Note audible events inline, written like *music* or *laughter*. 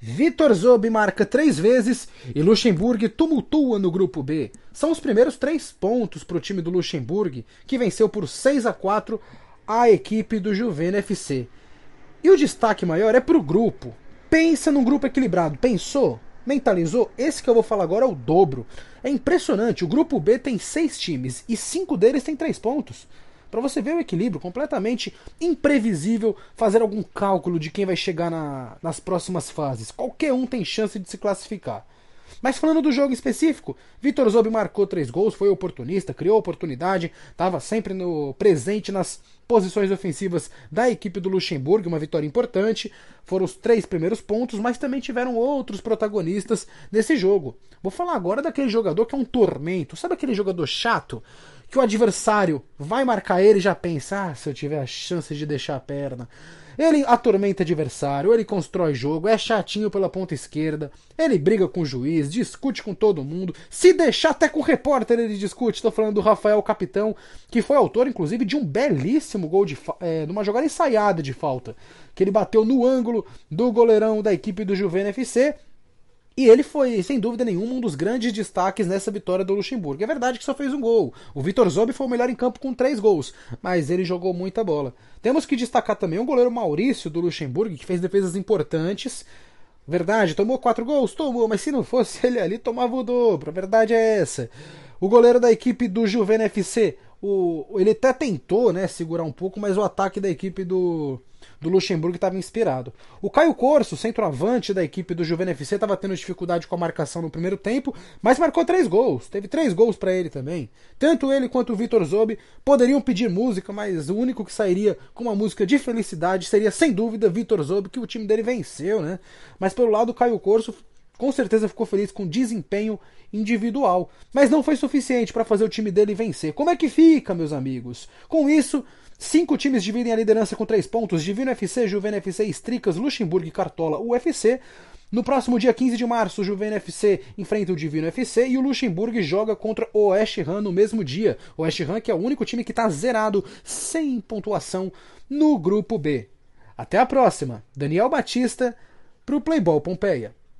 Vitor Zob marca três vezes e Luxemburgo tumultua no grupo B. São os primeiros três pontos para o time do Luxemburgo, que venceu por 6 a 4 a equipe do Juvena FC. E o destaque maior é para o grupo. Pensa num grupo equilibrado. Pensou? Mentalizou? Esse que eu vou falar agora é o dobro. É impressionante. O grupo B tem seis times e cinco deles têm três pontos para você ver o equilíbrio completamente imprevisível, fazer algum cálculo de quem vai chegar na, nas próximas fases. Qualquer um tem chance de se classificar. Mas falando do jogo específico, Vitor Zob marcou três gols, foi oportunista, criou oportunidade, estava sempre no presente nas posições ofensivas da equipe do Luxemburgo, uma vitória importante. Foram os três primeiros pontos, mas também tiveram outros protagonistas nesse jogo. Vou falar agora daquele jogador que é um tormento, sabe aquele jogador chato? Que o adversário vai marcar ele e já pensa, ah, se eu tiver a chance de deixar a perna. Ele atormenta adversário, ele constrói jogo, é chatinho pela ponta esquerda, ele briga com o juiz, discute com todo mundo, se deixar até com o repórter ele discute. Estou falando do Rafael Capitão, que foi autor, inclusive, de um belíssimo gol de é, numa jogada ensaiada de falta, que ele bateu no ângulo do goleirão da equipe do Juvena FC e ele foi, sem dúvida nenhuma, um dos grandes destaques nessa vitória do Luxemburgo. É verdade que só fez um gol. O Vitor Zob foi o melhor em campo com três gols, mas ele jogou muita bola. Temos que destacar também o goleiro Maurício do Luxemburgo, que fez defesas importantes. Verdade, tomou quatro gols? Tomou, mas se não fosse *laughs* ele ali, tomava o dobro. A verdade é essa. O goleiro da equipe do Juvena FC, o, ele até tentou né, segurar um pouco, mas o ataque da equipe do, do Luxemburgo estava inspirado. O Caio Corso, centroavante da equipe do Juventus FC, estava tendo dificuldade com a marcação no primeiro tempo, mas marcou três gols. Teve três gols para ele também. Tanto ele quanto o Vitor Zobi poderiam pedir música, mas o único que sairia com uma música de felicidade seria, sem dúvida, Vitor Zobi, que o time dele venceu, né? Mas pelo lado, o Caio Corso com certeza ficou feliz com o desempenho individual, mas não foi suficiente para fazer o time dele vencer. Como é que fica, meus amigos? Com isso, Cinco times dividem a liderança com três pontos: Divino FC, Juvena FC, Stricas, Luxemburgo e Cartola UFC. No próximo dia 15 de março, o Juvena FC enfrenta o Divino FC e o Luxemburgo joga contra o Oeste Ram no mesmo dia. O Oeste Ram que é o único time que está zerado, sem pontuação, no grupo B. Até a próxima. Daniel Batista para o Playball Pompeia.